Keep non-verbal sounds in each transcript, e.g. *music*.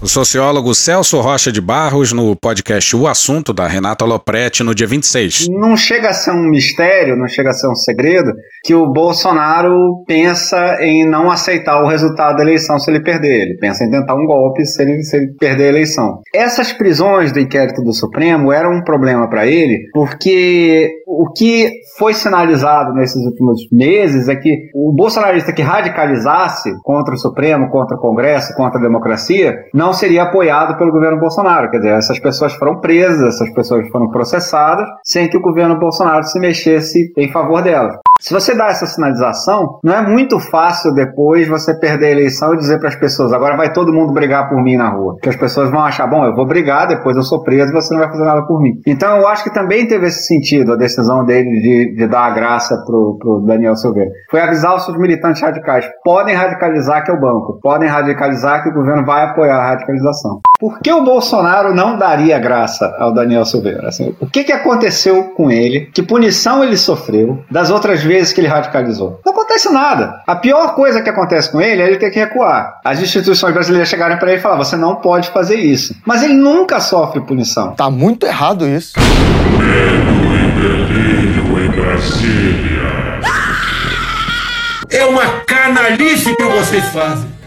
o sociólogo Celso Rocha de Barros no podcast O Assunto da Renata Lopretti no dia 26. Não chega a ser um mistério, não chega a ser um segredo que o Bolsonaro pensa em não aceitar o resultado da eleição se ele perder. Ele pensa em tentar um golpe se ele, se ele perder a eleição. Essas prisões do inquérito do Supremo eram um problema para ele, porque o que foi sinalizado nesses últimos meses é que o bolsonarista que radicalizasse contra o Supremo, contra o Congresso, contra a democracia, não não seria apoiado pelo governo Bolsonaro. Quer dizer, essas pessoas foram presas, essas pessoas foram processadas, sem que o governo Bolsonaro se mexesse em favor delas. Se você dá essa sinalização, não é muito fácil depois você perder a eleição e dizer para as pessoas: agora vai todo mundo brigar por mim na rua. Que as pessoas vão achar: bom, eu vou brigar, depois eu sou preso e você não vai fazer nada por mim. Então eu acho que também teve esse sentido a decisão dele de, de dar a graça pro, pro Daniel Silveira. Foi avisar os seus militantes radicais: podem radicalizar que é o banco, podem radicalizar que o governo vai apoiar a radicalização. Por que o Bolsonaro não daria graça ao Daniel Silveira? Assim, o que, que aconteceu com ele? Que punição ele sofreu das outras vezes que ele radicalizou? Não acontece nada. A pior coisa que acontece com ele é ele ter que recuar. As instituições brasileiras chegarem para ele e falar: você não pode fazer isso. Mas ele nunca sofre punição. Tá muito errado isso. Medo e delírio em Brasília. É uma canalice que vocês fazem.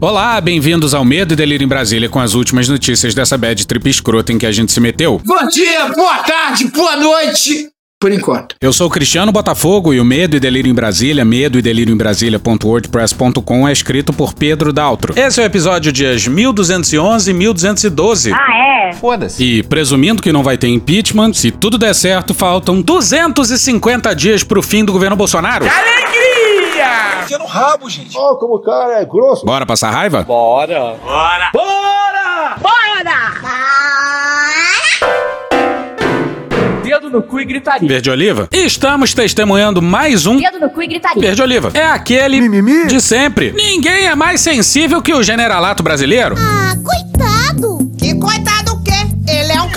Olá, bem-vindos ao Medo e Delírio em Brasília com as últimas notícias dessa bad trip escrota em que a gente se meteu. Bom dia, boa tarde, boa noite! Por enquanto. Eu sou Cristiano Botafogo e o Medo e Delírio em Brasília, medo e delírio em Brasília.wordpress.com é escrito por Pedro Daltro. Esse é o episódio dias 1211 e 1212. Ah, é? Foda-se. E presumindo que não vai ter impeachment, se tudo der certo, faltam 250 dias pro fim do governo Bolsonaro. Que alegria! No rabo, gente. Ó, oh, como o cara é grosso. Bora passar raiva? Bora. Bora. Bora! Bora! dedo no cu e gritaria. Verde Oliva? Estamos testemunhando mais um dedo no cu e gritaria. Verde Oliva. É aquele Mimimi? de sempre. Ninguém é mais sensível que o generalato brasileiro. Ah, coitado. Que coitado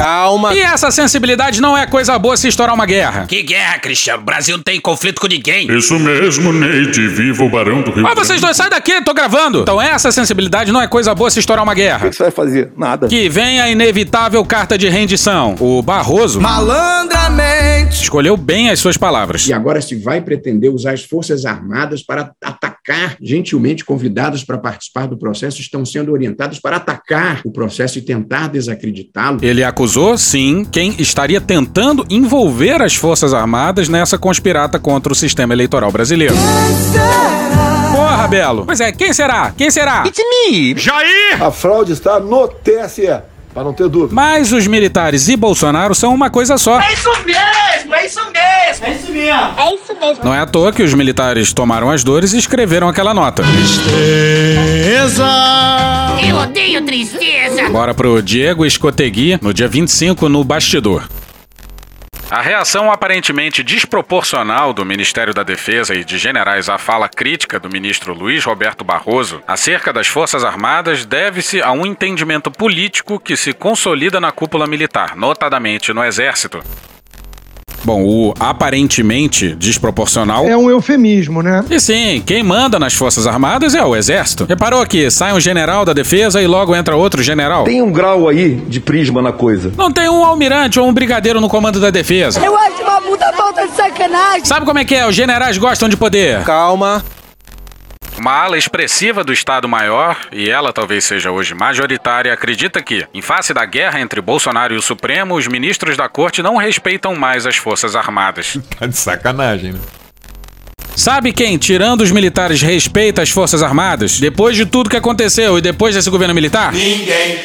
Calma. E essa sensibilidade não é coisa boa se estourar uma guerra. Que guerra, Cristiano? O Brasil não tem conflito com ninguém. Isso mesmo, Neide. Viva o Barão do Rio Mas vocês dois, sai daqui, tô gravando. Então essa sensibilidade não é coisa boa se estourar uma guerra. O que você vai fazer? Nada. Que vem a inevitável carta de rendição. O Barroso... Malandramente. Escolheu bem as suas palavras. E agora se vai pretender usar as Forças Armadas para atacar, gentilmente convidados para participar do processo, estão sendo orientados para atacar o processo e tentar desacreditá-lo. Ele acusou, sim, quem estaria tentando envolver as Forças Armadas nessa conspirata contra o sistema eleitoral brasileiro. Porra, Belo. Pois é, quem será? Quem será? It's me! Jair! A fraude está no TSE. Pra não ter dúvida. Mas os militares e Bolsonaro são uma coisa só. É isso mesmo, é isso mesmo, é isso mesmo. É isso mesmo. Não é à toa que os militares tomaram as dores e escreveram aquela nota. Tristeza. Eu odeio tristeza. Bora pro Diego Escotegui no dia 25 no Bastidor. A reação aparentemente desproporcional do Ministério da Defesa e de generais à fala crítica do ministro Luiz Roberto Barroso acerca das Forças Armadas deve-se a um entendimento político que se consolida na cúpula militar, notadamente no Exército. Bom, o aparentemente desproporcional. É um eufemismo, né? E sim, quem manda nas Forças Armadas é o Exército. Reparou que sai um general da defesa e logo entra outro general? Tem um grau aí de prisma na coisa. Não tem um almirante ou um brigadeiro no comando da defesa. Eu acho uma puta falta de sacanagem. Sabe como é que é? Os generais gostam de poder. Calma. Uma ala expressiva do Estado-Maior, e ela talvez seja hoje majoritária, acredita que, em face da guerra entre Bolsonaro e o Supremo, os ministros da corte não respeitam mais as Forças Armadas. *laughs* Tá de sacanagem, né? Sabe quem, tirando os militares, respeita as Forças Armadas? Depois de tudo que aconteceu e depois desse governo militar? Ninguém.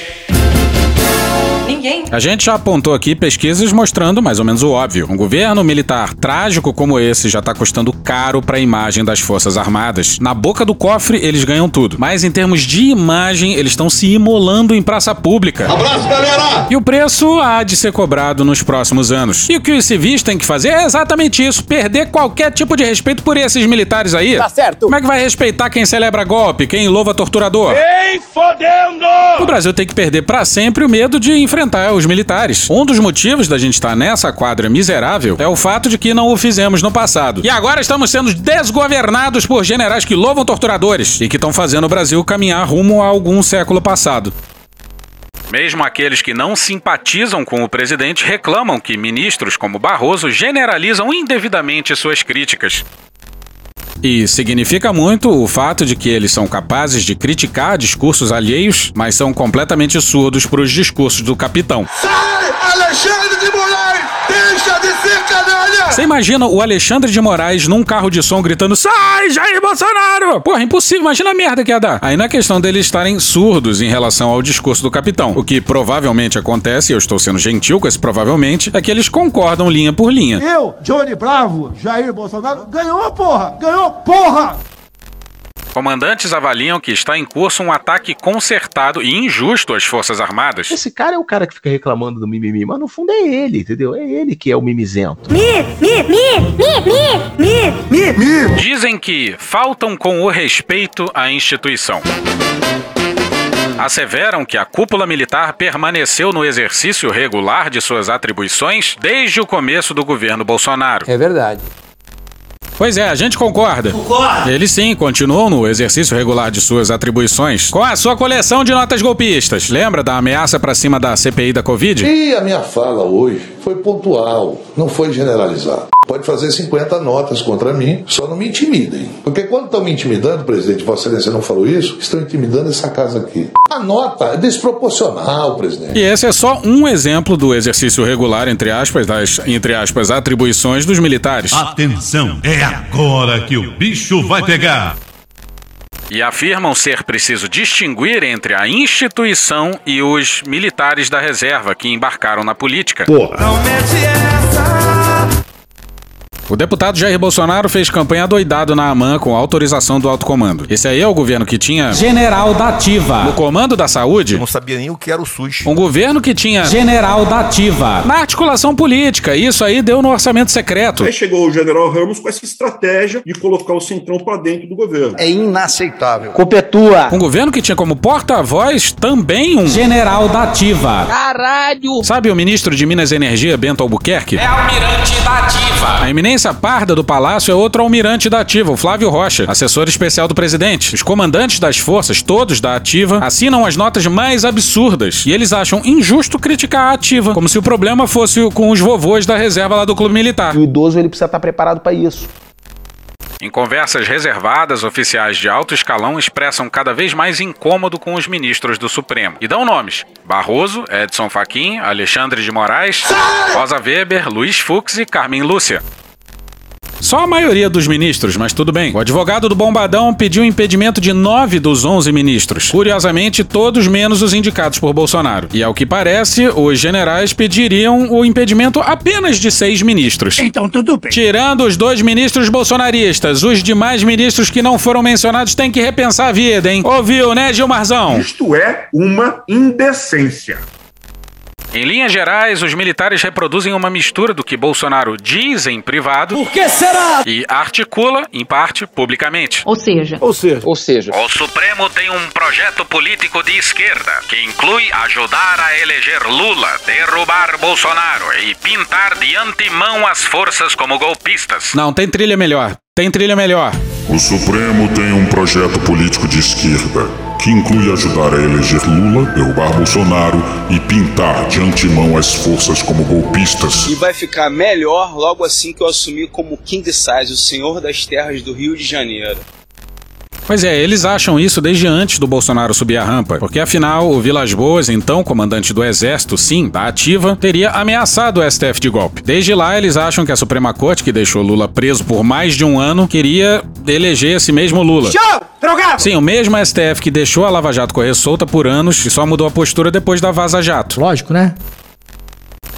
Ninguém. A gente já apontou aqui pesquisas mostrando mais ou menos o óbvio. Um governo militar trágico como esse já tá custando caro para a imagem das Forças Armadas. Na boca do cofre, eles ganham tudo. Mas em termos de imagem, eles estão se imolando em praça pública. Abraço, galera! E o preço há de ser cobrado nos próximos anos. E o que os civis têm que fazer é exatamente isso: perder qualquer tipo de respeito por esses militares aí. Tá certo. Como é que vai respeitar quem celebra golpe, quem louva torturador? Ei, fodendo! O Brasil tem que perder para sempre o medo de enfrentar os militares. Um dos motivos da gente estar nessa quadra miserável é o fato de que não o fizemos no passado. E agora estamos sendo desgovernados por generais que louvam torturadores e que estão fazendo o Brasil caminhar rumo a algum século passado. Mesmo aqueles que não simpatizam com o presidente reclamam que ministros como Barroso generalizam indevidamente suas críticas. E significa muito o fato de que eles são capazes de criticar discursos alheios, mas são completamente surdos para os discursos do capitão. Sai, Alexandre de Moraes! Deixa de ser canalha! Você imagina o Alexandre de Moraes num carro de som gritando: Sai, Jair Bolsonaro! Porra, impossível, imagina a merda que ia dar. Aí não é questão deles estarem surdos em relação ao discurso do capitão. O que provavelmente acontece, e eu estou sendo gentil com esse provavelmente, é que eles concordam linha por linha. Eu, Johnny Bravo, Jair Bolsonaro, ganhou, porra! Ganhou, porra! Comandantes avaliam que está em curso um ataque concertado e injusto às Forças Armadas. Esse cara é o cara que fica reclamando do mimimi, mas no fundo é ele, entendeu? É ele que é o mimizento. Mi, mi, mi, mi, mi, mi, mi, mi. Dizem que faltam com o respeito à instituição. Asseveram que a cúpula militar permaneceu no exercício regular de suas atribuições desde o começo do governo Bolsonaro. É verdade. Pois é, a gente concorda. Concorda. Eles sim continuam no exercício regular de suas atribuições com a sua coleção de notas golpistas. Lembra da ameaça pra cima da CPI da Covid? E a minha fala hoje foi pontual, não foi generalizada. Pode fazer 50 notas contra mim, só não me intimidem. Porque quando estão me intimidando, presidente, Vossa Excelência não falou isso, estão intimidando essa casa aqui. A nota é desproporcional, presidente. E esse é só um exemplo do exercício regular, entre aspas, das, entre aspas, atribuições dos militares. Atenção, é agora que o bicho vai pegar. E afirmam ser preciso distinguir entre a instituição e os militares da reserva que embarcaram na política. Não mete essa! O deputado Jair Bolsonaro fez campanha doidado na AMAN com autorização do alto comando. Esse aí é o governo que tinha General da Ativa. no comando da saúde Não sabia nem o que era o SUS. um governo que tinha General da Ativa. na articulação política. Isso aí deu no orçamento secreto. Aí chegou o general Ramos com essa estratégia de colocar o Centrão para dentro do governo. É inaceitável. Culpa é tua. Um governo que tinha como porta-voz também um General da Ativa. Caralho. Sabe o ministro de Minas e Energia, Bento Albuquerque? É almirante da ativa. A eminência parda do palácio é outro almirante da Ativa, o Flávio Rocha, assessor especial do presidente. Os comandantes das forças, todos da Ativa, assinam as notas mais absurdas e eles acham injusto criticar a Ativa, como se o problema fosse com os vovôs da reserva lá do clube militar. O idoso ele precisa estar preparado para isso. Em conversas reservadas, oficiais de alto escalão expressam cada vez mais incômodo com os ministros do Supremo. E dão nomes: Barroso, Edson Fachin, Alexandre de Moraes, Rosa Weber, Luiz Fux e Carmen Lúcia. Só a maioria dos ministros, mas tudo bem. O advogado do Bombadão pediu impedimento de nove dos onze ministros. Curiosamente, todos menos os indicados por Bolsonaro. E ao que parece, os generais pediriam o impedimento apenas de seis ministros. Então tudo bem. Tirando os dois ministros bolsonaristas, os demais ministros que não foram mencionados têm que repensar a vida, hein? Ouviu, né, Gilmarzão? Isto é uma indecência. Em linhas gerais, os militares reproduzem uma mistura do que Bolsonaro diz em privado Por que será? e articula, em parte, publicamente. Ou seja, Ou seja, Ou seja, O Supremo tem um projeto político de esquerda que inclui ajudar a eleger Lula, derrubar Bolsonaro e pintar de antemão as forças como golpistas. Não, tem trilha melhor. Tem trilha melhor. O Supremo tem um projeto político de esquerda que inclui ajudar a eleger Lula, derrubar Bolsonaro e pintar de antemão as forças como golpistas. E vai ficar melhor logo assim que eu assumir como King Size, o senhor das terras do Rio de Janeiro. Pois é, eles acham isso desde antes do Bolsonaro subir a rampa, porque afinal o Vilas Boas, então comandante do Exército, sim, da ativa, teria ameaçado o STF de golpe. Desde lá eles acham que a Suprema Corte, que deixou Lula preso por mais de um ano, queria eleger esse mesmo Lula. Tchau, drogado. Sim, o mesmo STF que deixou a Lava Jato correr solta por anos e só mudou a postura depois da Vaza Jato. Lógico, né?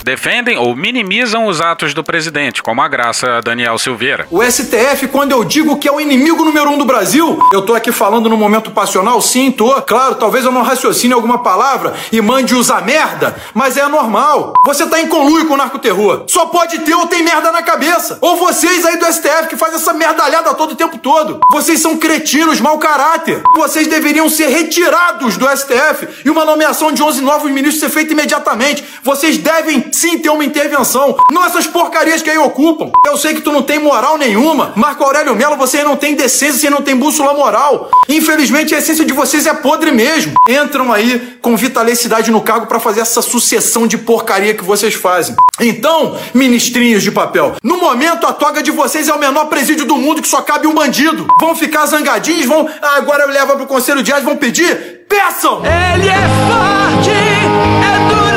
Defendem ou minimizam os atos do presidente, como a graça Daniel Silveira. O STF, quando eu digo que é o inimigo número um do Brasil, eu tô aqui falando no momento passional, sim, tô. Claro, talvez eu não raciocine alguma palavra e mande usar merda, mas é normal. Você tá em conluio com o narcoterror. Só pode ter ou tem merda na cabeça. Ou vocês aí do STF que fazem essa merdalhada todo o tempo todo. Vocês são cretinos, mau caráter. Vocês deveriam ser retirados do STF e uma nomeação de 11 novos ministros ser feita imediatamente. Vocês devem sim ter uma intervenção. Não essas porcarias que aí ocupam. Eu sei que tu não tem moral nenhuma. Marco Aurélio Melo, você não tem decência, você não tem bússola moral. Infelizmente, a essência de vocês é podre mesmo. Entram aí com vitalidade no cargo para fazer essa sucessão de porcaria que vocês fazem. Então, ministrinhos de papel, no momento a toga de vocês é o menor presídio do mundo que só cabe um bandido. Vão ficar zangadinhos, vão. Ah, agora leva pro conselho de Ás, vão pedir? Peçam! Ele é forte, é durão,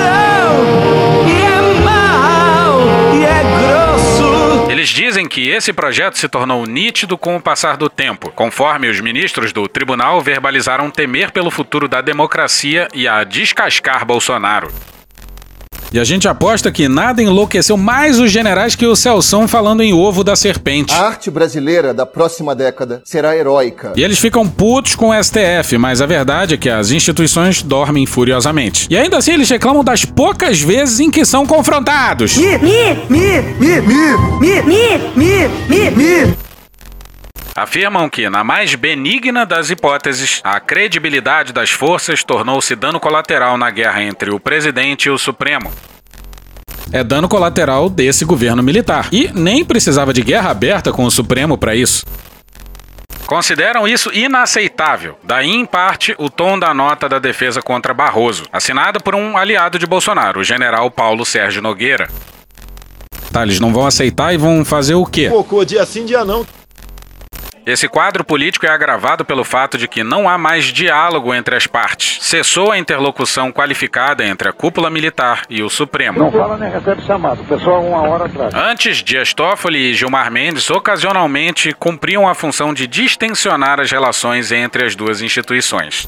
Eles dizem que esse projeto se tornou nítido com o passar do tempo, conforme os ministros do tribunal verbalizaram temer pelo futuro da democracia e a descascar Bolsonaro. E a gente aposta que nada enlouqueceu mais os generais que o Celção falando em ovo da serpente. A arte brasileira da próxima década será heróica. E eles ficam putos com o STF, mas a verdade é que as instituições dormem furiosamente. E ainda assim eles reclamam das poucas vezes em que são confrontados. Mi, mi, mi, mi, mi, mi, mi, mi, mi. Afirmam que, na mais benigna das hipóteses, a credibilidade das forças tornou-se dano colateral na guerra entre o presidente e o Supremo. É dano colateral desse governo militar. E nem precisava de guerra aberta com o Supremo para isso. Consideram isso inaceitável. Daí, em parte, o tom da nota da defesa contra Barroso, assinada por um aliado de Bolsonaro, o general Paulo Sérgio Nogueira. Tá, eles não vão aceitar e vão fazer o quê? Cocô, dia sim, dia não. Esse quadro político é agravado pelo fato de que não há mais diálogo entre as partes. Cessou a interlocução qualificada entre a cúpula militar e o Supremo. Não fala nem recebe chamado. Pessoal uma hora atrás. Antes, Dias Toffoli e Gilmar Mendes ocasionalmente cumpriam a função de distensionar as relações entre as duas instituições.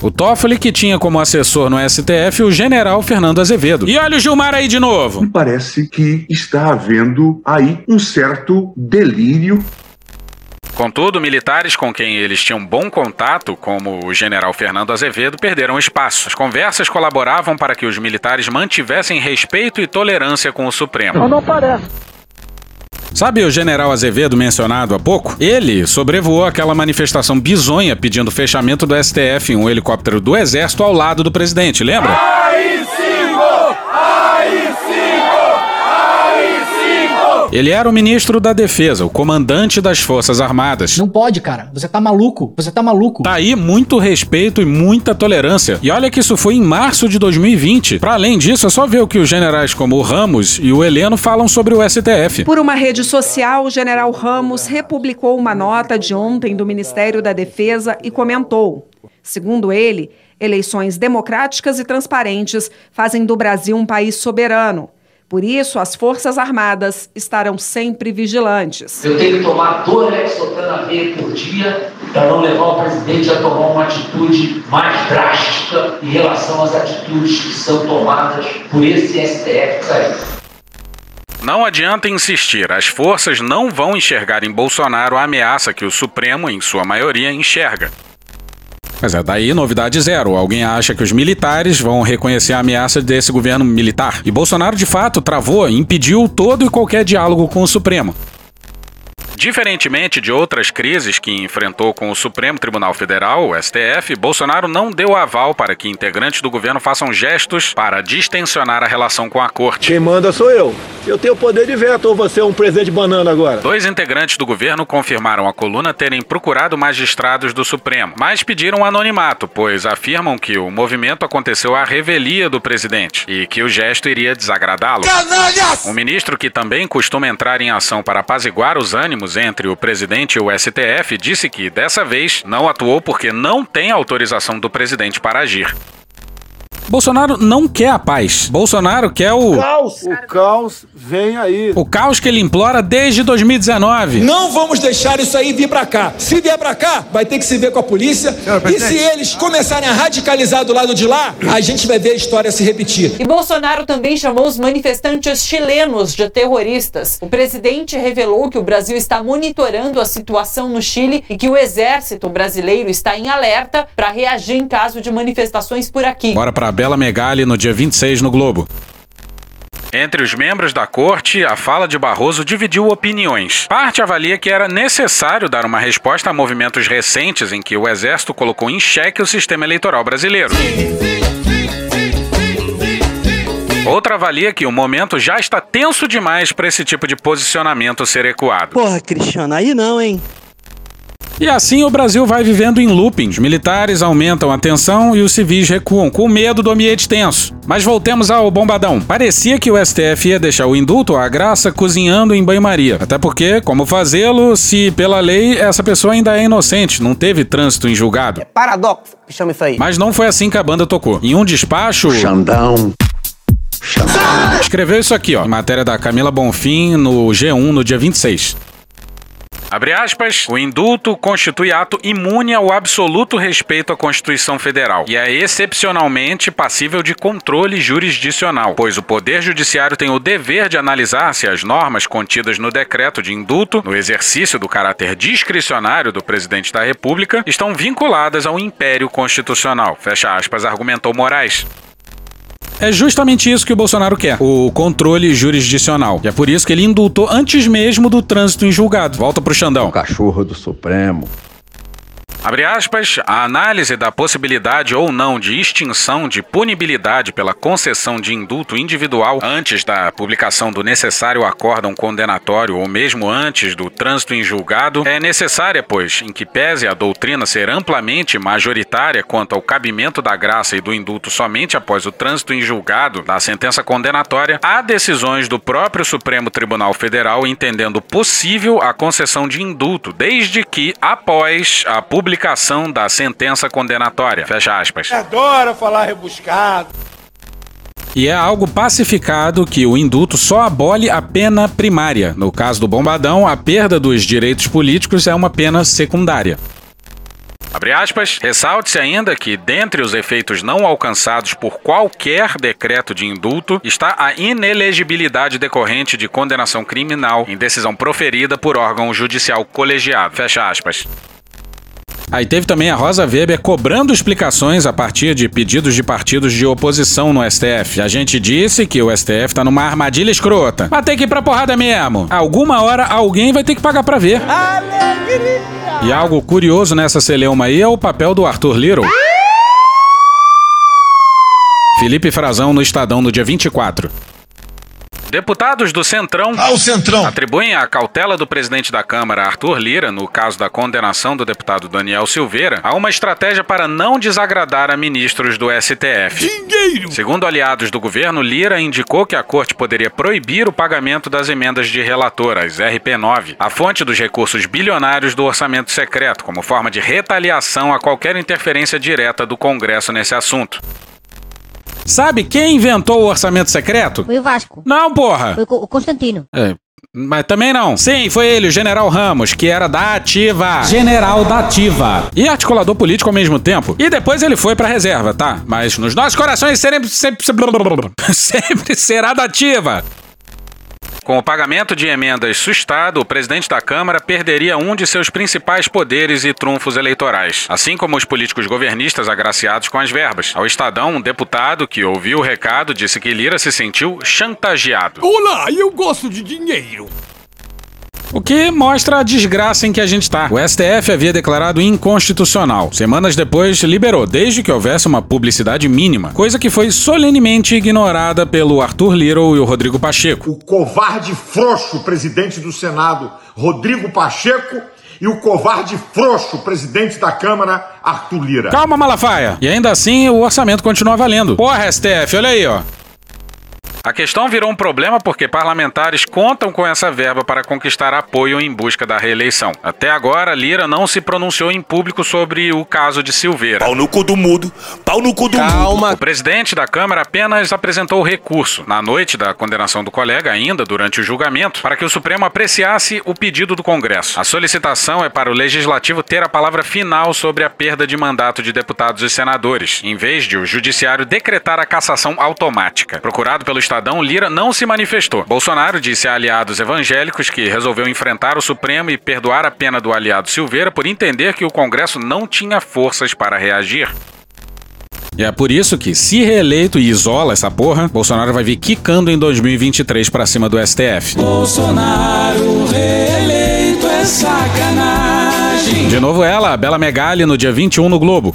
O Toffoli que tinha como assessor no STF o general Fernando Azevedo. E olha o Gilmar aí de novo. Me parece que está havendo aí um certo delírio Contudo, militares com quem eles tinham bom contato, como o general Fernando Azevedo, perderam espaço. As conversas colaboravam para que os militares mantivessem respeito e tolerância com o Supremo. Não, não parece. Sabe o general Azevedo mencionado há pouco? Ele sobrevoou aquela manifestação bizonha pedindo fechamento do STF em um helicóptero do Exército ao lado do presidente, lembra? Ele era o ministro da Defesa, o comandante das Forças Armadas. Não pode, cara. Você tá maluco. Você tá maluco. Tá aí muito respeito e muita tolerância. E olha que isso foi em março de 2020. Para além disso, é só ver o que os generais como o Ramos e o Heleno falam sobre o STF. Por uma rede social, o general Ramos republicou uma nota de ontem do Ministério da Defesa e comentou: segundo ele, eleições democráticas e transparentes fazem do Brasil um país soberano. Por isso, as Forças Armadas estarão sempre vigilantes. Eu tenho que tomar dois Lexotanavir por dia para não levar o presidente a tomar uma atitude mais drástica em relação às atitudes que são tomadas por esse STF caído. Não adianta insistir, as forças não vão enxergar em Bolsonaro a ameaça que o Supremo, em sua maioria, enxerga. Mas é daí novidade zero. Alguém acha que os militares vão reconhecer a ameaça desse governo militar. E Bolsonaro, de fato, travou, impediu todo e qualquer diálogo com o Supremo. Diferentemente de outras crises que enfrentou com o Supremo Tribunal Federal, o STF, Bolsonaro não deu aval para que integrantes do governo façam gestos para distensionar a relação com a corte. Quem manda sou eu. Eu tenho poder de veto ou você é um presidente banana agora? Dois integrantes do governo confirmaram à coluna terem procurado magistrados do Supremo, mas pediram anonimato, pois afirmam que o movimento aconteceu à revelia do presidente e que o gesto iria desagradá-lo. Um ministro que também costuma entrar em ação para apaziguar os ânimos entre o presidente e o STF disse que, dessa vez, não atuou porque não tem autorização do presidente para agir. Bolsonaro não quer a paz. Bolsonaro quer o. Caos. O caos vem aí. O caos que ele implora desde 2019. Não vamos deixar isso aí vir pra cá. Se vier pra cá, vai ter que se ver com a polícia. E se eles começarem a radicalizar do lado de lá, a gente vai ver a história se repetir. E Bolsonaro também chamou os manifestantes chilenos de terroristas. O presidente revelou que o Brasil está monitorando a situação no Chile e que o exército brasileiro está em alerta para reagir em caso de manifestações por aqui. Bora pra Bela Megali no dia 26 no Globo. Entre os membros da corte, a fala de Barroso dividiu opiniões. Parte avalia que era necessário dar uma resposta a movimentos recentes em que o Exército colocou em xeque o sistema eleitoral brasileiro. Outra avalia que o momento já está tenso demais para esse tipo de posicionamento ser ecoado. Porra, Cristiano, aí não, hein? E assim o Brasil vai vivendo em looping. Os militares aumentam a tensão e os civis recuam, com medo do ambiente tenso. Mas voltemos ao bombadão. Parecia que o STF ia deixar o indulto, a graça, cozinhando em banho-maria. Até porque, como fazê-lo se, pela lei, essa pessoa ainda é inocente, não teve trânsito em julgado? É paradoxo, chama isso aí. Mas não foi assim que a banda tocou. Em um despacho. Xandão. Escreveu isso aqui, ó, em matéria da Camila Bonfim no G1 no dia 26. Abre aspas, o indulto constitui ato imune ao absoluto respeito à Constituição Federal e é excepcionalmente passível de controle jurisdicional, pois o Poder Judiciário tem o dever de analisar se as normas contidas no decreto de indulto, no exercício do caráter discricionário do presidente da República, estão vinculadas ao império constitucional. Fecha aspas, argumentou Moraes. É justamente isso que o Bolsonaro quer: o controle jurisdicional. E é por isso que ele indultou antes mesmo do trânsito em julgado. Volta pro Xandão. Cachorro do Supremo. Abre aspas, a análise da possibilidade ou não de extinção de punibilidade pela concessão de indulto individual antes da publicação do necessário acórdão condenatório ou mesmo antes do trânsito em julgado é necessária, pois, em que pese a doutrina ser amplamente majoritária quanto ao cabimento da graça e do indulto somente após o trânsito em julgado da sentença condenatória, há decisões do próprio Supremo Tribunal Federal entendendo possível a concessão de indulto, desde que após a publicação publicação da sentença condenatória. Fecha aspas. Adora falar rebuscado. E é algo pacificado que o indulto só abole a pena primária. No caso do bombadão, a perda dos direitos políticos é uma pena secundária. Abre aspas, ressalte-se ainda que, dentre os efeitos não alcançados por qualquer decreto de indulto, está a inelegibilidade decorrente de condenação criminal em decisão proferida por órgão judicial colegiado. Fecha aspas. Aí teve também a Rosa Weber cobrando explicações a partir de pedidos de partidos de oposição no STF. A gente disse que o STF tá numa armadilha escrota. Mas tem que ir pra porrada mesmo. Alguma hora alguém vai ter que pagar pra ver. Alegria! E algo curioso nessa celeuma aí é o papel do Arthur Little. Felipe Frazão no Estadão no dia 24. Deputados do Centrão, ah, Centrão atribuem a cautela do presidente da Câmara, Arthur Lira, no caso da condenação do deputado Daniel Silveira, a uma estratégia para não desagradar a ministros do STF. Dinheiro! Segundo aliados do governo, Lira indicou que a corte poderia proibir o pagamento das emendas de relator, as RP9, a fonte dos recursos bilionários do orçamento secreto, como forma de retaliação a qualquer interferência direta do Congresso nesse assunto. Sabe quem inventou o orçamento secreto? Foi o Vasco. Não, porra. Foi o Constantino. É, mas também não. Sim, foi ele, o General Ramos, que era da Ativa. General da Ativa. E articulador político ao mesmo tempo. E depois ele foi pra reserva, tá? Mas nos nossos corações sempre, sempre, sempre, *laughs* sempre será da Ativa. Com o pagamento de emendas sustado, o presidente da Câmara perderia um de seus principais poderes e trunfos eleitorais, assim como os políticos governistas agraciados com as verbas. Ao Estadão, um deputado que ouviu o recado disse que Lira se sentiu chantageado. Olá, eu gosto de dinheiro. O que mostra a desgraça em que a gente está. O STF havia declarado inconstitucional. Semanas depois, liberou, desde que houvesse uma publicidade mínima, coisa que foi solenemente ignorada pelo Arthur Little e o Rodrigo Pacheco. O covarde frouxo presidente do Senado, Rodrigo Pacheco, e o covarde frouxo presidente da Câmara, Arthur Lira. Calma, Malafaia. E ainda assim, o orçamento continua valendo. Porra, STF, olha aí, ó. A questão virou um problema porque parlamentares contam com essa verba para conquistar apoio em busca da reeleição. Até agora, Lira não se pronunciou em público sobre o caso de Silveira. Pau no cu do mudo, pau no cu do Calma. mudo. O presidente da Câmara apenas apresentou o recurso, na noite da condenação do colega, ainda durante o julgamento, para que o Supremo apreciasse o pedido do Congresso. A solicitação é para o Legislativo ter a palavra final sobre a perda de mandato de deputados e senadores, em vez de o Judiciário decretar a cassação automática. Procurado pelo Estadão, Lira não se manifestou. Bolsonaro disse a aliados evangélicos que resolveu enfrentar o Supremo e perdoar a pena do aliado Silveira por entender que o Congresso não tinha forças para reagir. E é por isso que, se reeleito e isola essa porra, Bolsonaro vai vir quicando em 2023 para cima do STF. Bolsonaro reeleito é sacanagem. De novo ela, Bela Megali, no dia 21 no Globo.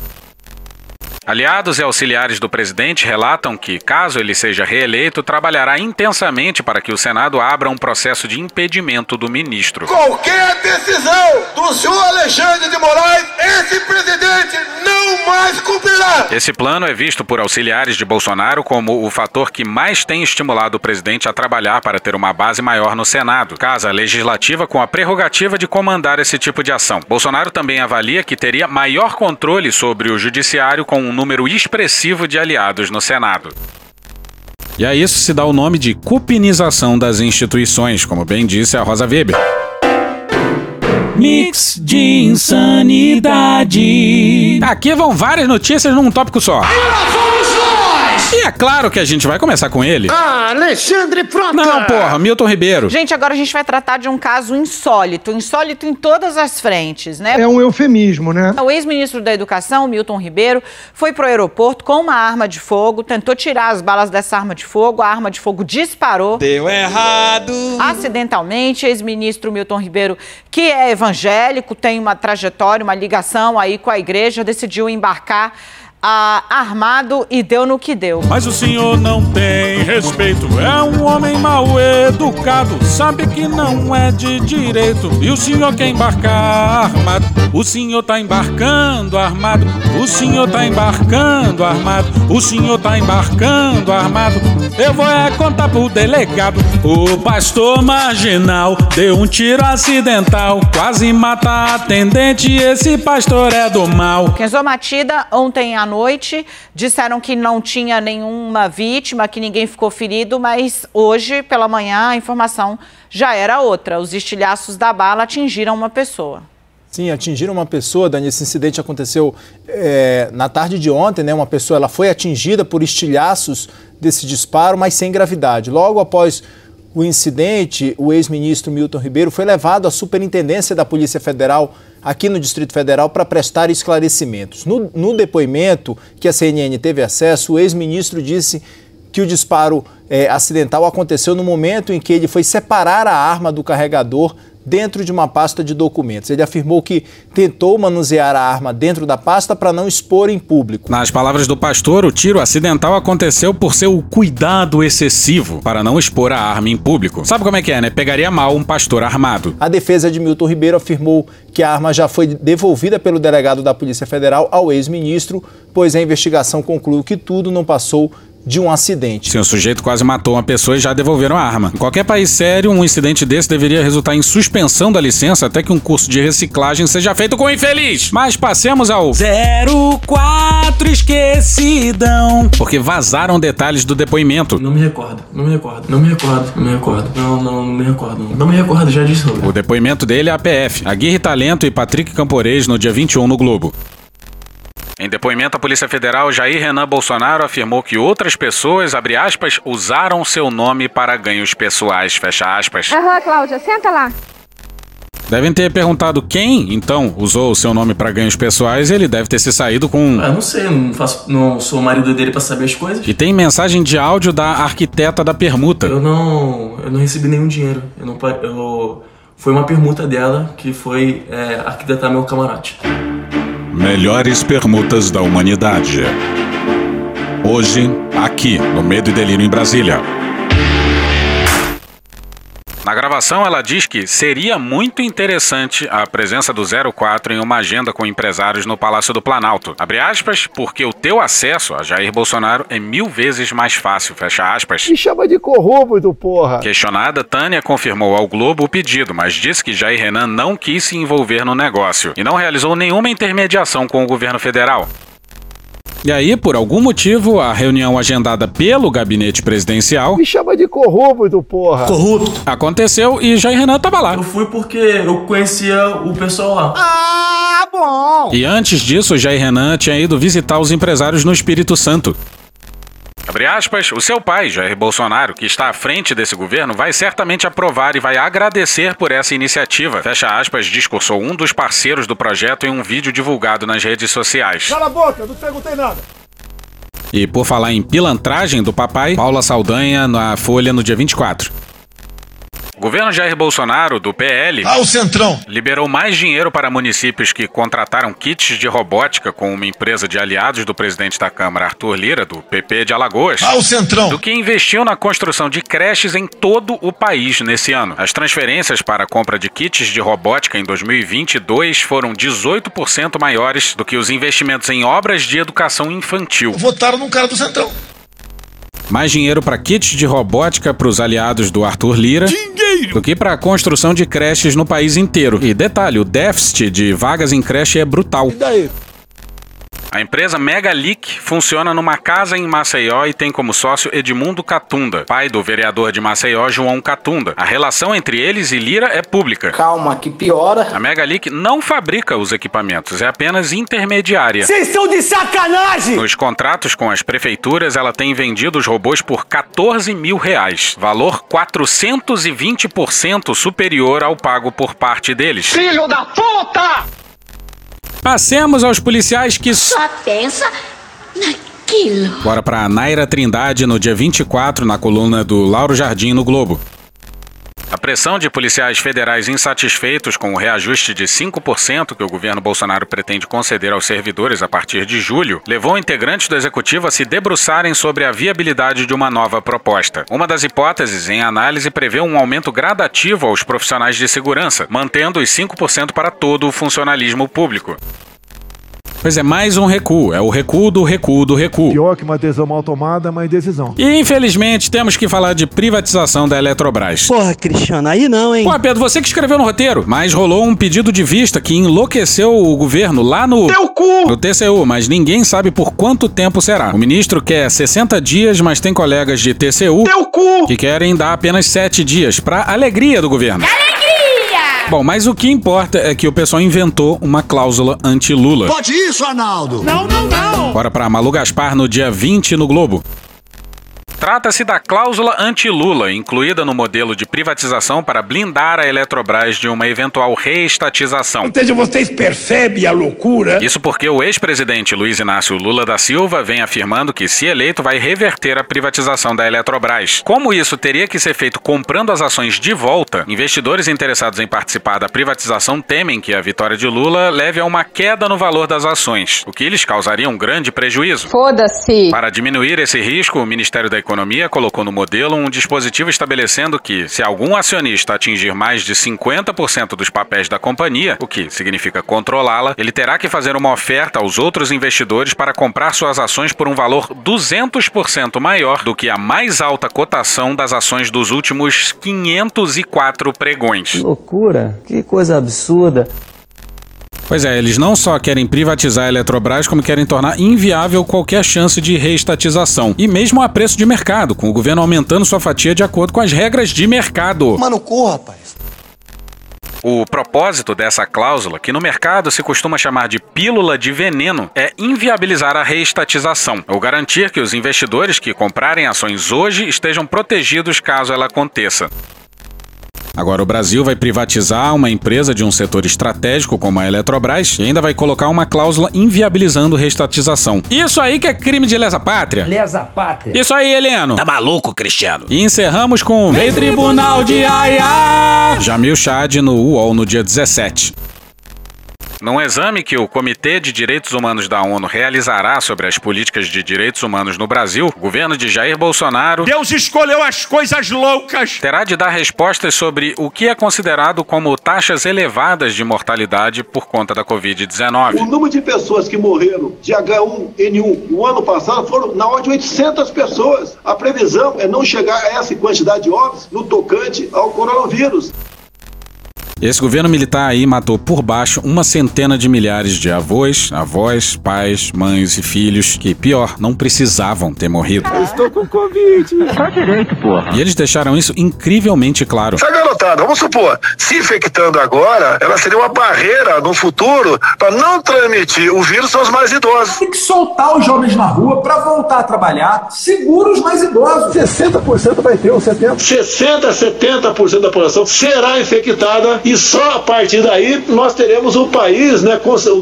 Aliados e auxiliares do presidente relatam que, caso ele seja reeleito, trabalhará intensamente para que o Senado abra um processo de impedimento do ministro. Qualquer decisão do senhor Alexandre de Moraes, esse presidente não mais cumprirá. Esse plano é visto por auxiliares de Bolsonaro como o fator que mais tem estimulado o presidente a trabalhar para ter uma base maior no Senado, casa legislativa com a prerrogativa de comandar esse tipo de ação. Bolsonaro também avalia que teria maior controle sobre o judiciário com um número expressivo de aliados no Senado. E a isso se dá o nome de cupinização das instituições, como bem disse a Rosa Weber. Mix de insanidade. Aqui vão várias notícias num tópico só. E é claro que a gente vai começar com ele. Ah, Alexandre Frota! Não, porra, Milton Ribeiro. Gente, agora a gente vai tratar de um caso insólito. Insólito em todas as frentes, né? É um eufemismo, né? O ex-ministro da Educação, Milton Ribeiro, foi pro aeroporto com uma arma de fogo, tentou tirar as balas dessa arma de fogo, a arma de fogo disparou. Deu errado. Acidentalmente, ex-ministro Milton Ribeiro, que é evangélico, tem uma trajetória, uma ligação aí com a igreja, decidiu embarcar ah, armado e deu no que deu. Mas o senhor não tem respeito, é um homem mal educado, sabe que não é de direito. E o senhor quer embarcar armado, o senhor tá embarcando armado, o senhor tá embarcando armado, o senhor tá embarcando armado. Eu vou é contar pro delegado. O pastor marginal deu um tiro acidental, quase mata a atendente. Esse pastor é do mal. Kenzo Matida, ontem à noite, disseram que não tinha nenhuma vítima, que ninguém ficou ferido, mas hoje, pela manhã, a informação já era outra. Os estilhaços da bala atingiram uma pessoa. Sim, atingiram uma pessoa, Dani. Esse incidente aconteceu é, na tarde de ontem, né? Uma pessoa ela foi atingida por estilhaços desse disparo, mas sem gravidade. Logo após o incidente, o ex-ministro Milton Ribeiro foi levado à superintendência da Polícia Federal aqui no Distrito Federal para prestar esclarecimentos. No, no, depoimento que a CNN teve acesso, o ex-ministro disse que o disparo é, acidental aconteceu no momento em que ele foi separar a arma do carregador dentro de uma pasta de documentos. Ele afirmou que tentou manusear a arma dentro da pasta para não expor em público. Nas palavras do pastor, o tiro acidental aconteceu por seu cuidado excessivo para não expor a arma em público. Sabe como é que é, né? Pegaria mal um pastor armado. A defesa de Milton Ribeiro afirmou que a arma já foi devolvida pelo delegado da Polícia Federal ao ex-ministro, pois a investigação concluiu que tudo não passou de um acidente. Sim, o sujeito quase matou uma pessoa e já devolveram a arma. Em qualquer país sério, um incidente desse deveria resultar em suspensão da licença até que um curso de reciclagem seja feito com o infeliz. Mas passemos ao 04 esquecidão. Porque vazaram detalhes do depoimento. Não me recordo, não me recordo, não me recordo, não me recordo. Não, não, não me recordo. Não, não me recordo, já disse. O depoimento dele é a PF, Aguirre Talento e Patrick Camporês no dia 21 no Globo. Em depoimento à Polícia Federal, Jair Renan Bolsonaro afirmou que outras pessoas, abre aspas, usaram seu nome para ganhos pessoais, fecha aspas. Aham, Cláudia, senta lá. Devem ter perguntado quem, então, usou o seu nome para ganhos pessoais e ele deve ter se saído com. Ah, não sei, não, faço, não sou o marido dele para saber as coisas. E tem mensagem de áudio da arquiteta da permuta. Eu não. Eu não recebi nenhum dinheiro. Eu não. Eu, foi uma permuta dela que foi é, arquitetar meu camarote. Melhores permutas da humanidade. Hoje, aqui no Medo e Delírio em Brasília. Na gravação, ela diz que seria muito interessante a presença do 04 em uma agenda com empresários no Palácio do Planalto. Abre aspas, porque o teu acesso a Jair Bolsonaro é mil vezes mais fácil, fecha aspas. Me chama de corrupto, porra. Questionada, Tânia confirmou ao Globo o pedido, mas disse que Jair Renan não quis se envolver no negócio e não realizou nenhuma intermediação com o governo federal. E aí, por algum motivo, a reunião agendada pelo gabinete presidencial. Me chama de corrupto, porra. Corrupto. Aconteceu e Jair Renan tava lá. Eu fui porque eu conhecia o pessoal lá. Ah, bom. E antes disso, Jair Renan tinha ido visitar os empresários no Espírito Santo. Abre aspas, o seu pai, Jair Bolsonaro, que está à frente desse governo, vai certamente aprovar e vai agradecer por essa iniciativa. Fecha aspas, discursou um dos parceiros do projeto em um vídeo divulgado nas redes sociais. Cala a boca, não perguntei nada. E por falar em pilantragem do papai, Paula Saldanha na Folha no dia 24. O governo Jair Bolsonaro, do PL, Ah, liberou mais dinheiro para municípios que contrataram kits de robótica com uma empresa de aliados do presidente da Câmara, Arthur Lira, do PP de Alagoas, Ah, do que investiu na construção de creches em todo o país nesse ano. As transferências para a compra de kits de robótica em 2022 foram 18% maiores do que os investimentos em obras de educação infantil. Votaram num cara do Centrão. Mais dinheiro para kits de robótica para os aliados do Arthur Lira do que para a construção de creches no país inteiro. E detalhe, o déficit de vagas em creche é brutal. E daí? A empresa Megalic funciona numa casa em Maceió e tem como sócio Edmundo Catunda, pai do vereador de Maceió, João Catunda. A relação entre eles e Lira é pública. Calma, que piora. A Megalic não fabrica os equipamentos, é apenas intermediária. Vocês estão de sacanagem! Nos contratos com as prefeituras, ela tem vendido os robôs por 14 mil reais, valor 420% superior ao pago por parte deles. Filho da puta! Passemos aos policiais que. Só pensa naquilo. Bora pra Naira Trindade no dia 24, na coluna do Lauro Jardim no Globo. A pressão de policiais federais insatisfeitos com o reajuste de 5% que o governo Bolsonaro pretende conceder aos servidores a partir de julho levou integrantes do executivo a se debruçarem sobre a viabilidade de uma nova proposta. Uma das hipóteses em análise prevê um aumento gradativo aos profissionais de segurança, mantendo os 5% para todo o funcionalismo público. Pois é, mais um recuo. É o recuo do recuo do recuo. Pior que uma decisão mal tomada, mas decisão. E infelizmente temos que falar de privatização da Eletrobras. Porra, Cristiano, aí não, hein? Pô, Pedro, você que escreveu no roteiro, mas rolou um pedido de vista que enlouqueceu o governo lá no. Teu cu! No TCU, mas ninguém sabe por quanto tempo será. O ministro quer 60 dias, mas tem colegas de TCU Teu cu! que querem dar apenas 7 dias, pra alegria do governo. Bom, mas o que importa é que o pessoal inventou uma cláusula anti-Lula. Pode isso, Arnaldo. Não, não, não. Bora pra Malu Gaspar no dia 20 no Globo. Trata-se da cláusula anti-Lula, incluída no modelo de privatização para blindar a Eletrobras de uma eventual reestatização. Então vocês percebem a loucura? Isso porque o ex-presidente Luiz Inácio Lula da Silva vem afirmando que, se eleito, vai reverter a privatização da Eletrobras. Como isso teria que ser feito comprando as ações de volta, investidores interessados em participar da privatização temem que a vitória de Lula leve a uma queda no valor das ações, o que lhes causaria um grande prejuízo. Foda-se! Para diminuir esse risco, o Ministério da Economia colocou no modelo um dispositivo estabelecendo que, se algum acionista atingir mais de 50% dos papéis da companhia, o que significa controlá-la, ele terá que fazer uma oferta aos outros investidores para comprar suas ações por um valor 200% maior do que a mais alta cotação das ações dos últimos 504 pregões. Loucura, que coisa absurda. Pois é, eles não só querem privatizar a Eletrobras, como querem tornar inviável qualquer chance de reestatização. E mesmo a preço de mercado, com o governo aumentando sua fatia de acordo com as regras de mercado. Mano, corra, rapaz. O propósito dessa cláusula, que no mercado se costuma chamar de pílula de veneno, é inviabilizar a reestatização, ou garantir que os investidores que comprarem ações hoje estejam protegidos caso ela aconteça. Agora o Brasil vai privatizar uma empresa de um setor estratégico como a Eletrobras e ainda vai colocar uma cláusula inviabilizando reestatização. Isso aí que é crime de lesa pátria. Lesa pátria. Isso aí, Heleno. Tá maluco, Cristiano? E encerramos com Vem Tribunal de Aia. Jamil Chad no UOL no dia 17. Num exame que o Comitê de Direitos Humanos da ONU realizará sobre as políticas de direitos humanos no Brasil, o governo de Jair Bolsonaro. Deus escolheu as coisas loucas! Terá de dar respostas sobre o que é considerado como taxas elevadas de mortalidade por conta da Covid-19. O número de pessoas que morreram de H1N1 no ano passado foram na ordem de 800 pessoas. A previsão é não chegar a essa quantidade de óbitos no tocante ao coronavírus. Esse governo militar aí matou por baixo uma centena de milhares de avós, avós, pais, mães e filhos que, pior, não precisavam ter morrido. Eu estou com Covid. Tá direito, porra. E eles deixaram isso incrivelmente claro. Essa garotada, vamos supor, se infectando agora, ela seria uma barreira no futuro para não transmitir o vírus aos mais idosos. Tem que soltar os jovens na rua para voltar a trabalhar, segura os mais idosos. 60% vai ter, ou 70%. 60 a 70% da população será infectada e só a partir daí nós teremos o país né,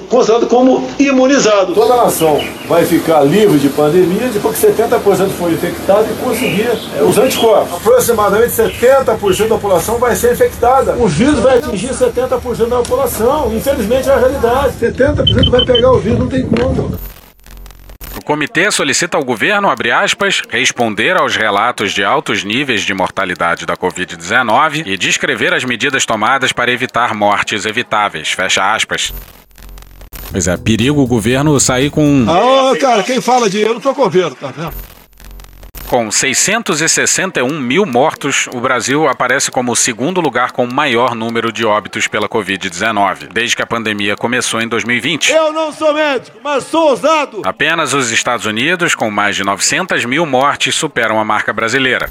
considerado como imunizado. Toda a nação vai ficar livre de pandemia depois que 70% for infectado e conseguir é, os anticorpos. Aproximadamente 70% da população vai ser infectada. O vírus vai atingir 70% da população. Infelizmente é a realidade. 70% vai pegar o vírus, não tem como. O comitê solicita ao governo, abre aspas, responder aos relatos de altos níveis de mortalidade da Covid-19 e descrever as medidas tomadas para evitar mortes evitáveis, fecha aspas. Pois é, perigo o governo sair com. Ah, cara, quem fala de eu não sou governo, tá vendo? Com 661 mil mortos, o Brasil aparece como o segundo lugar com o maior número de óbitos pela Covid-19, desde que a pandemia começou em 2020. Eu não sou médico, mas sou ousado. Apenas os Estados Unidos, com mais de 900 mil mortes, superam a marca brasileira.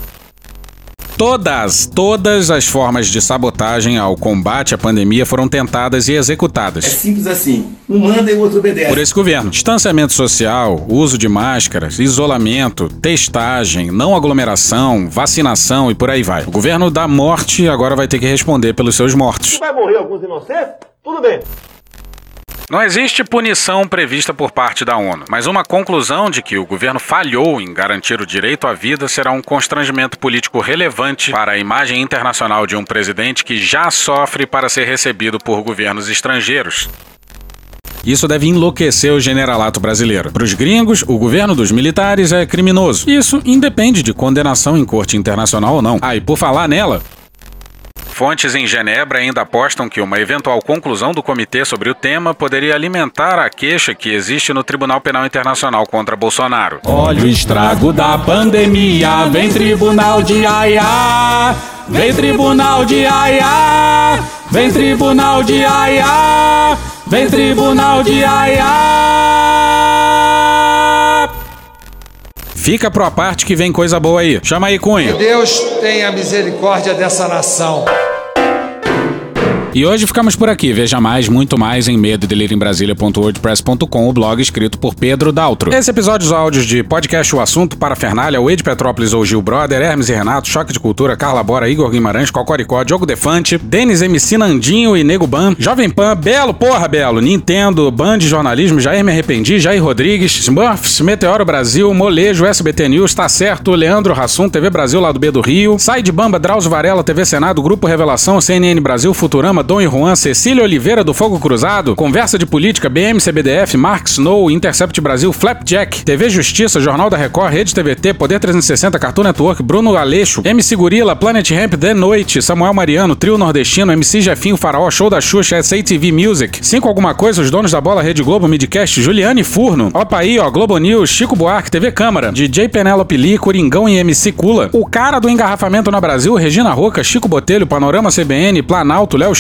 Todas, todas as formas de sabotagem ao combate à pandemia foram tentadas e executadas. É simples assim. Um manda e o outro obedece. Por esse governo. Distanciamento social, uso de máscaras, isolamento, testagem, não aglomeração, vacinação e por aí vai. O governo da morte agora vai ter que responder pelos seus mortos. Vai morrer alguns inocentes? Tudo bem. Não existe punição prevista por parte da ONU, mas uma conclusão de que o governo falhou em garantir o direito à vida será um constrangimento político relevante para a imagem internacional de um presidente que já sofre para ser recebido por governos estrangeiros. Isso deve enlouquecer o generalato brasileiro. Para os gringos, o governo dos militares é criminoso. Isso independe de condenação em corte internacional ou não. Ah, e por falar nela, Fontes em Genebra ainda apostam que uma eventual conclusão do comitê sobre o tema poderia alimentar a queixa que existe no Tribunal Penal Internacional contra Bolsonaro. Olha o estrago da pandemia, vem tribunal de aiá, vem tribunal de aiá, vem tribunal de aiá, vem tribunal de aiá. Fica pro a parte que vem coisa boa aí. Chama aí, Cunha. Que Deus tenha misericórdia dessa nação. E hoje ficamos por aqui. Veja mais, muito mais em medo em Brasília.wordpress.com, o blog escrito por Pedro Daltro. Esse episódio os áudios de podcast O Assunto, Parafernália, o Ed Petrópolis ou Gil Brother, Hermes e Renato, Choque de Cultura, Carla Bora, Igor Guimarães, Cocoricó, Diogo Defante, Denis MC Nandinho e Nego Ban, Jovem Pan, Belo, porra, Belo, Nintendo, Band Jornalismo, Jair Me Arrependi, Jair Rodrigues, Smurfs, Meteoro Brasil, Molejo, SBT News, Tá Certo, Leandro Rassum, TV Brasil lá do B do Rio, Sai de Bamba, Drauzio Varela, TV Senado, Grupo Revelação, CNN Brasil, Futurama, Dom e Juan, Cecília Oliveira do Fogo Cruzado, Conversa de Política, BM, CBDF, Mark Snow, Intercept Brasil, Flapjack, TV Justiça, Jornal da Record, Rede TVT, Poder 360, Cartoon Network, Bruno Aleixo, MC Gorila, Planet Ramp, The Noite, Samuel Mariano, Trio Nordestino, MC Jefinho, Faraó, Show da Xuxa, SATV Music, Cinco Alguma Coisa, Os Donos da Bola, Rede Globo, Midcast, Juliane Furno, Opa aí, ó, Globo News, Chico Buarque, TV Câmara, DJ Penélope Lee, Coringão e MC Cula, o cara do engarrafamento no Brasil, Regina Roca, Chico Botelho, Panorama CBN, Planalto, Léo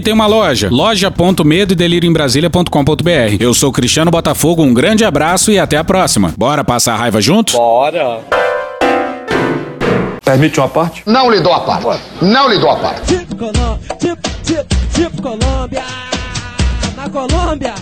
tem uma loja, loja.medo e delírio em Brasília.com.br. Eu sou Cristiano Botafogo, um grande abraço e até a próxima. Bora passar a raiva junto? Bora! Permite uma parte? Não lhe dou a parte. Não lhe dou a parte. Tipo Colômbia, tipo, tipo, tipo Colômbia. Na Colômbia.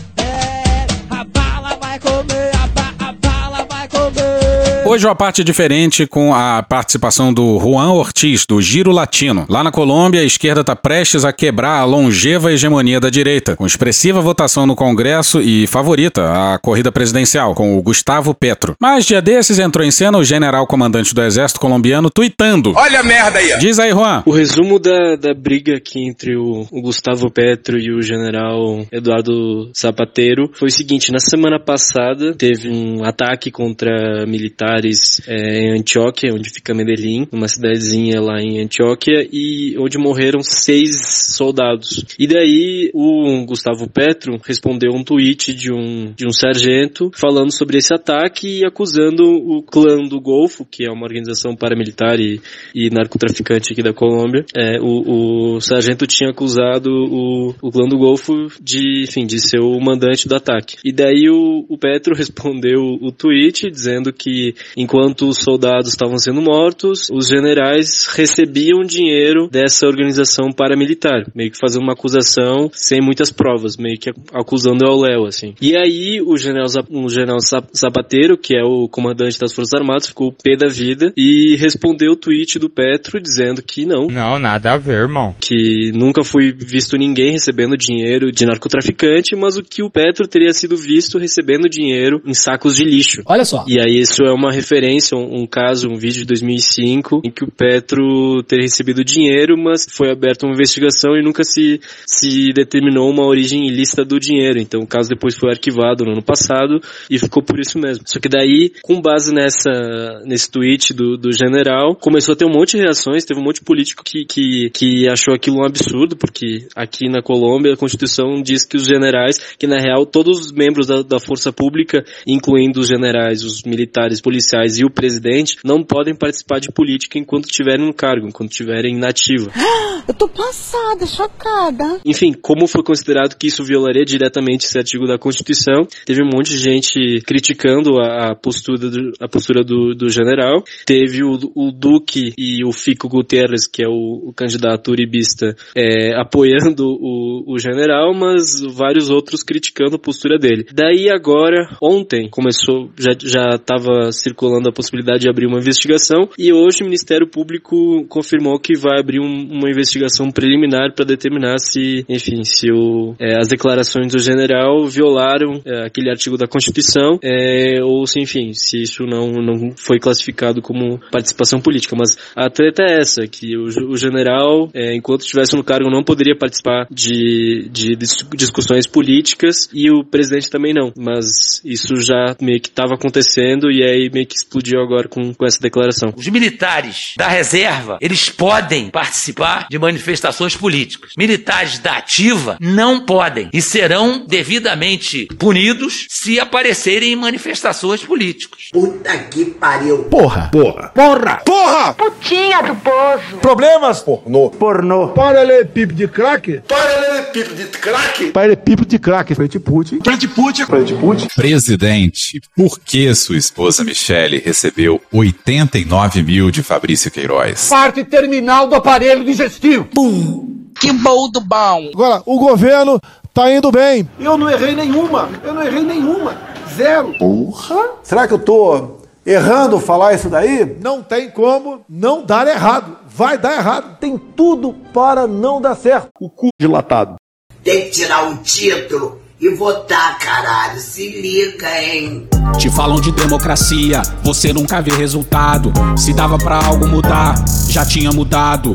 Hoje uma parte diferente com a participação do Juan Ortiz, do Giro Latino. Lá na Colômbia, a esquerda está prestes a quebrar a longeva hegemonia da direita, com expressiva votação no Congresso e favorita a corrida presidencial, com o Gustavo Petro. Mas dia desses entrou em cena o general comandante do exército colombiano tuitando. Olha a merda aí! Diz aí, Juan. O resumo da, da briga aqui entre o, o Gustavo Petro e o general Eduardo Zapatero foi o seguinte, na semana passada teve um ataque contra militares é, em Antioquia, onde fica Medellín, uma cidadezinha lá em Antioquia, e onde morreram seis soldados. E daí o Gustavo Petro respondeu um tweet de um, de um sargento falando sobre esse ataque e acusando o clã do Golfo, que é uma organização paramilitar e, e narcotraficante aqui da Colômbia. É, o, o sargento tinha acusado o, o clã do Golfo de, enfim, de ser o mandante do ataque. E daí o, o Petro *laughs* respondeu o tweet dizendo que enquanto os soldados estavam sendo mortos, os generais recebiam dinheiro dessa organização paramilitar, meio que fazendo uma acusação sem muitas provas, meio que acusando ao Léo, assim. E aí o general, o general Zapateiro, que é o comandante das Forças Armadas, ficou pé da vida e respondeu o tweet do Petro dizendo que não. Não, nada a ver, irmão. Que nunca foi visto ninguém recebendo dinheiro de narcotraficante, mas o que o Petro teria sido visto recebendo dinheiro em sacos de lixo. Olha só. E aí isso é uma referência, um, um caso, um vídeo de 2005, em que o Petro teria recebido dinheiro, mas foi aberta uma investigação e nunca se, se determinou uma origem ilícita do dinheiro. Então o caso depois foi arquivado no ano passado e ficou por isso mesmo. Só que daí, com base nessa, nesse tweet do, do general, começou a ter um monte de reações, teve um monte de político que, que, que achou aquilo um absurdo, porque aqui na Colômbia a Constituição diz que os generais, que na real todos os membros da, da força pública, incluindo os generais, os militares, policiais e o presidente, não podem participar de política enquanto estiverem no cargo, enquanto estiverem nativa. *gasps* Eu tô passada, chocada. Enfim, como foi considerado que isso violaria diretamente esse artigo da Constituição, teve um monte de gente criticando a, a postura, do, a postura do, do general. Teve o, o, Duque e o Fico Guterres, que é o, o candidato uribista, é, *laughs* apoiando o, o general, mas vários outros criticando a postura dele. Daí agora, ontem, começou, já estava circulando a possibilidade de abrir uma investigação e hoje o Ministério Público confirmou que vai abrir um, uma investigação preliminar para determinar se, enfim, se o, é, as declarações do general violaram é, aquele artigo da Constituição é, ou se, enfim, se isso não, não foi classificado como participação política. Mas a treta é essa, que o, o general, é, enquanto estivesse no cargo, não poderia participar de, de discussões políticas e o presidente também não. Mas isso já meio que estava acontecendo e aí meio que explodiu agora com, com essa declaração. Os militares da reserva, eles podem participar de manifestações políticas. Militares da ativa não podem e serão devidamente punidos se aparecerem em manifestações políticas. Puta que pariu. Porra. Porra. Porra. Porra! Putinha do poço. Problemas? Pornô. Pornô. Paralelepípedo de crack? Paralelepípedo de crack? Paralelepípedo de crack. Frente Putin. Frente Putin. Frente Putin. Presidente, por que sua esposa Michele recebeu 89 mil de Fabrício Queiroz? Parte terminal do aparelho digestivo. Pum. Que bom do bom. Agora, o governo tá indo bem. Eu não errei nenhuma. Eu não errei nenhuma. Zero. Porra. Será que eu tô errando falar isso daí? Não tem como não dar errado. Vai dar errado. Tem tudo para não dar certo. O cu dilatado. Tem que tirar o título e votar, caralho. Se liga, hein? Te falam de democracia, você nunca vê resultado. Se dava pra algo mudar, já tinha mudado.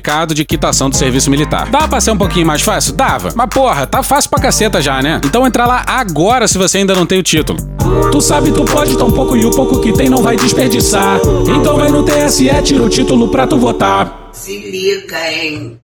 de quitação do serviço militar. Dá pra ser um pouquinho mais fácil? Dava. Mas porra, tá fácil pra caceta já, né? Então entra lá agora se você ainda não tem o título. Tu sabe, tu pode tão pouco e o pouco que tem não vai desperdiçar. Então vai no TSE, tira o título pra tu votar. Se liga, hein?